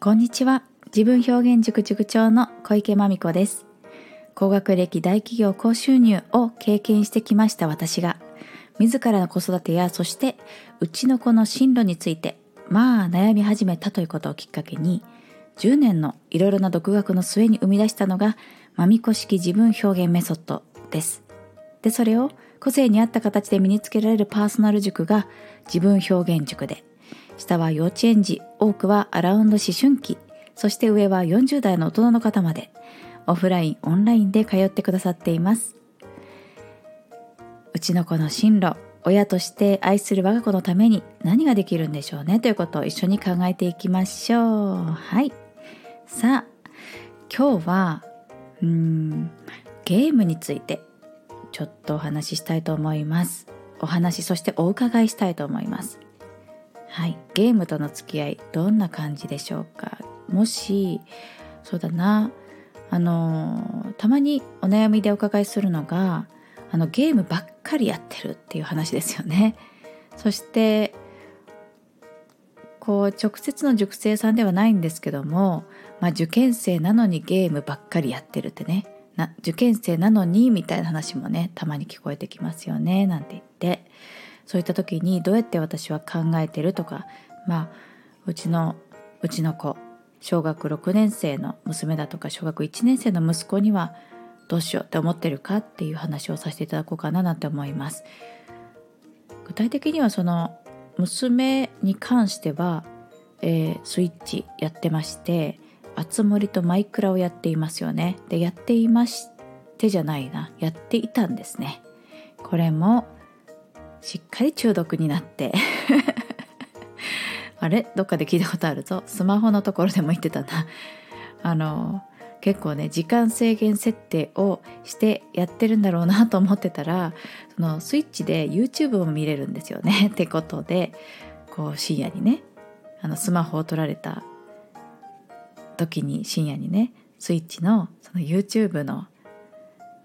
こんにちは。自分表現塾塾長の小池真美子です。高学歴大企業高収入を経験してきました私が自らの子育てやそしてうちの子の進路についてまあ悩み始めたということをきっかけに10年のいろいろな独学の末に生み出したのがまみこ式自分表現メソッドです。でそれを個性に合った形で身につけられるパーソナル塾が自分表現塾で下は幼稚園児多くはアラウンド思春期そして上は40代の大人の方までオフラインオンラインで通ってくださっています。うちの子の進路親として愛する我が子のために何ができるんでしょうねということを一緒に考えていきましょう。はい。さあ今日はうんゲームについてちょっとお話ししたいと思います。お話そしてお伺いしたいと思います。はい。ゲームとの付き合いどんな感じでしょうか？もしそうだな。あのたまにお悩みでお伺いするのがあのゲームばっかりやってるっていう話ですよね。そしてこう直接の塾生さんではないんですけども、まあ、受験生なのにゲームばっかりやってるってね。な受験生なのにみたいな話もねたまに聞こえてきますよね。なんて言って。そういった時にどうやって私は考えてるとかまあうちのうちの子小学6年生の娘だとか小学1年生の息子にはどうしようって思ってるかっていう話をさせていただこうかななんて思います。具体的にはその娘に関しては、えー、スイッチやってましてあつ森とマイクラをやっていますよね。でやっていましてじゃないなやっていたんですね。これもしっかり中毒になって。あれ？どっかで聞いたことあるぞ。スマホのところでも言ってたな。あの結構ね時間制限設定をしてやってるんだろうなと思ってたらそのスイッチで YouTube も見れるんですよね。ってことでこう深夜にねあのスマホを取られた時に深夜にねスイッチのその YouTube の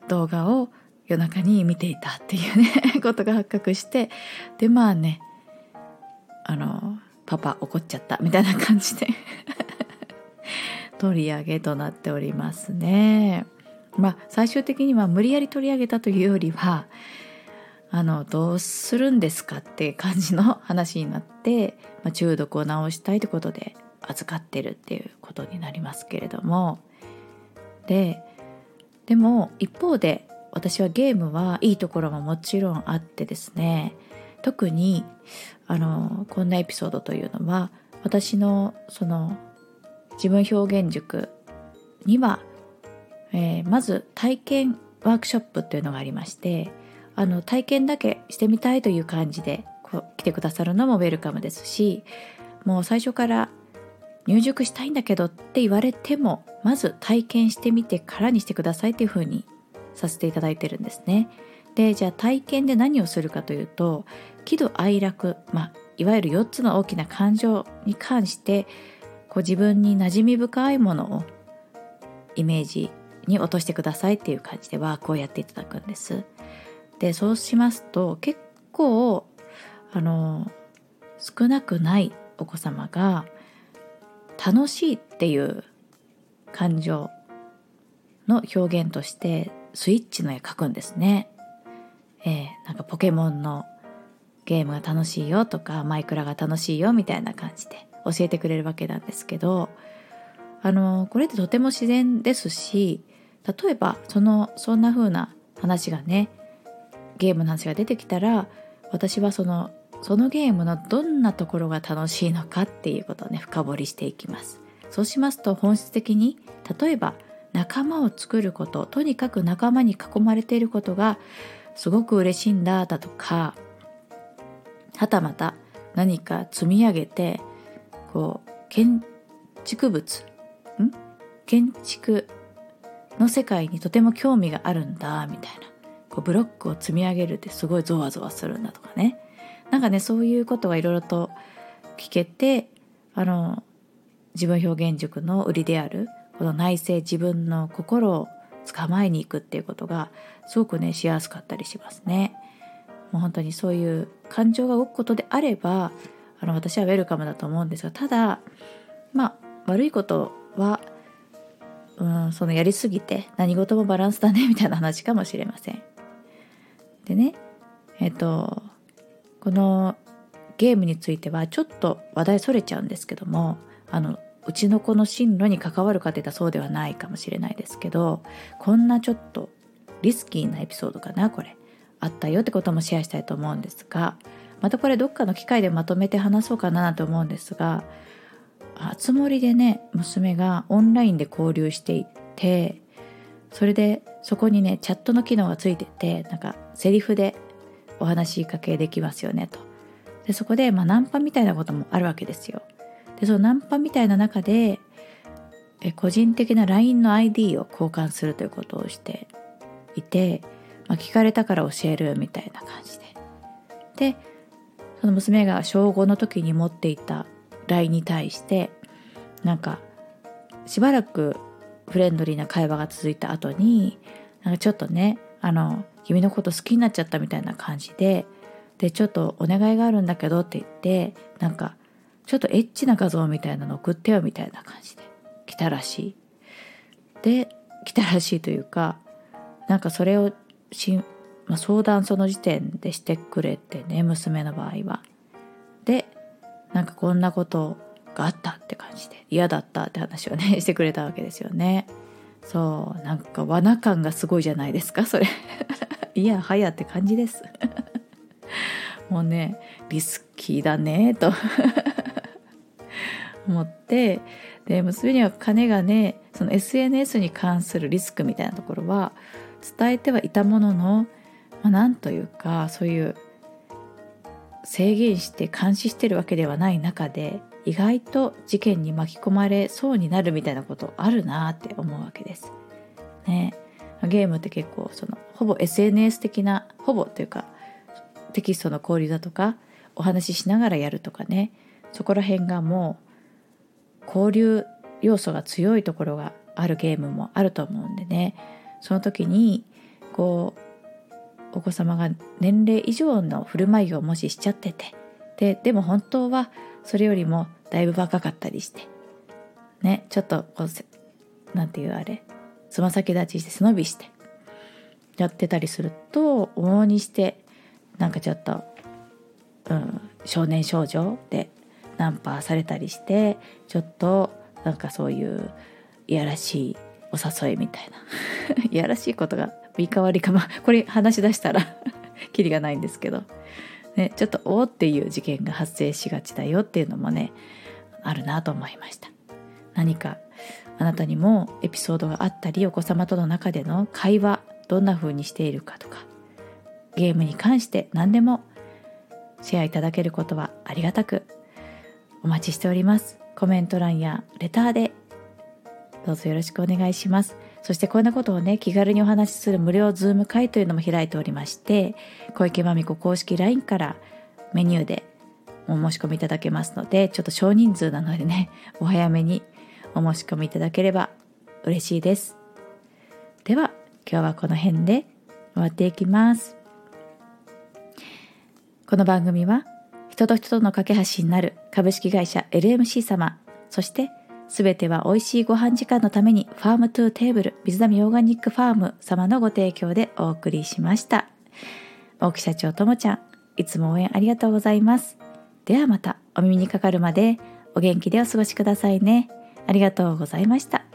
動画を夜中に見ていたっていうね ことが発覚してでまあねあのパパ怒っちゃったみたいな感じで 取り上げとなっておりますね。まあ最終的には無理やり取り上げたというよりはあのどうするんですかって感じの話になって、まあ、中毒を治したいということで預かってるっていうことになりますけれどもででも一方で私はゲームはいいところももちろんあってですね。特にあのこんなエピソードというのは私のその自分表現塾には、えー、まず体験ワークショップっていうのがありましてあの体験だけしてみたいという感じでこう来てくださるのもウェルカムですしもう最初から入塾したいんだけどって言われてもまず体験してみてからにしてくださいっていうふうにさせていただいてるんですね。でじゃあ体験で何をするかというと喜怒哀楽、まあ、いわゆる4つの大きな感情に関してこう自分に馴染み深いものをイメージに落としてくださいっていう感じでワークをやっていただくんです。でそうしますと結構あの少なくないお子様が楽しいっていう感情の表現としてスイッチの絵描くんですね。えー、なんかポケモンのゲームが楽しいよとかマイクラが楽しいよみたいな感じで教えてくれるわけなんですけどあのこれってとても自然ですし例えばそのそんな風な話がねゲームの話が出てきたら私はそのそのゲームのどんなところが楽しいのかっていうことをね深掘りしていきますそうしますと本質的に例えば仲間を作ることとにかく仲間に囲まれていることがすごく嬉しいんだだとかはたまた何か積み上げてこう建築物ん？建築の世界にとても興味があるんだみたいな。こうブロックを積み上げるってすごいゾワゾワするんだとかね。なんかねそういうことがいろいろと聞けてあの自分表現塾の売りであるこの内省自分の心を捕まえに行くっていうことがすごくねしやすかったりしますね。もう本当にそういう感情が動くことであればあの私はウェルカムだと思うんですがただまあ悪いことはうんそのやりすぎて何事もバランスだね みたいな話かもしれません。でねえっとこのゲームについてはちょっと話題それちゃうんですけどもあのうちの子の進路に関わるかっていったらそうではないかもしれないですけどこんなちょっとリスキーなエピソードかなこれ。あったよってこともシェアしたいと思うんですがまたこれどっかの機会でまとめて話そうかなと思うんですがあつ森でね娘がオンラインで交流していてそれでそこにねチャットの機能がついててなんかセリフでお話しかけできますよねと。でそこで、まあ、ナンパみたいなこともあるわけですよ。でそのナンパみたいな中でえ個人的な LINE の ID を交換するということをしていて、まあ、聞かれたから教えるみたいな感じで。でその娘が小5の時に持っていた LINE に対してなんかしばらくフレンドリーな会話が続いた後になんかちょっとねあの君のこと好きになっちゃったみたいな感じででちょっとお願いがあるんだけどって言ってなんかちょっとエッチな画像みたいなの送ってよみたいな感じで来たらしい。で来たらしいというかなんかそれをし、まあ、相談その時点でしてくれてね娘の場合は。でなんかこんなことがあったって感じで嫌だったって話をね してくれたわけですよね。そうなんか罠感がすごいじゃないですかそれ いやはやって感じです もうねリスキーだねと思ってで娘には金がねその SNS に関するリスクみたいなところは伝えてはいたものの、まあ、なんというかそういう制限して監視してるわけではない中で意外と事件に巻き込まれそうになるみたいなことあるなって思うわけです。ね、ゲームって結構そのほぼ SNS 的なほぼというかテキストの交流だとかお話ししながらやるとかねそこら辺がもう交流要素が強いところがあるゲームもあると思うんでね。その時にこうお子様が年齢以上の振る舞いをもししちゃってて。ででも本当はそれよりもだいぶ若かったりして。ねちょっとこう何て言うあれ。つま先立ちして背伸びして。やってたりすると往々にしてなんかちょっと、うん、少年少女でナンパされたりしてちょっとなんかそういういやらしいお誘いみたいな。いやらしいことが言い換わりかまこれ話し出したら キリがないんですけど、ね、ちょっとおっていう事件が発生しがちだよっていうのもねあるなと思いました。何かあなたにもエピソードがあったりお子様との中での会話どんな風にしているかとかゲームに関して何でもシェアいただけることはありがたくお待ちしております。コメント欄やレターでどうぞよろしくお願いします。そしてこんなことをね気軽にお話しする無料ズーム会というのも開いておりまして小池まみこ公式 LINE からメニューでお申し込みいただけますのでちょっと少人数なのでねお早めにお申し込みいただければ嬉しいです。では今日はこの辺で終わっていきます。この番組は人と人との架け橋になる株式会社 LMC 様。そして全ては美味しいご飯時間のために farm to table 水波オーガニックファーム様のご提供でお送りしました。大木社長ともちゃんいつも応援ありがとうございます。ではまたお耳にかかるまでお元気でお過ごしくださいね。ありがとうございました。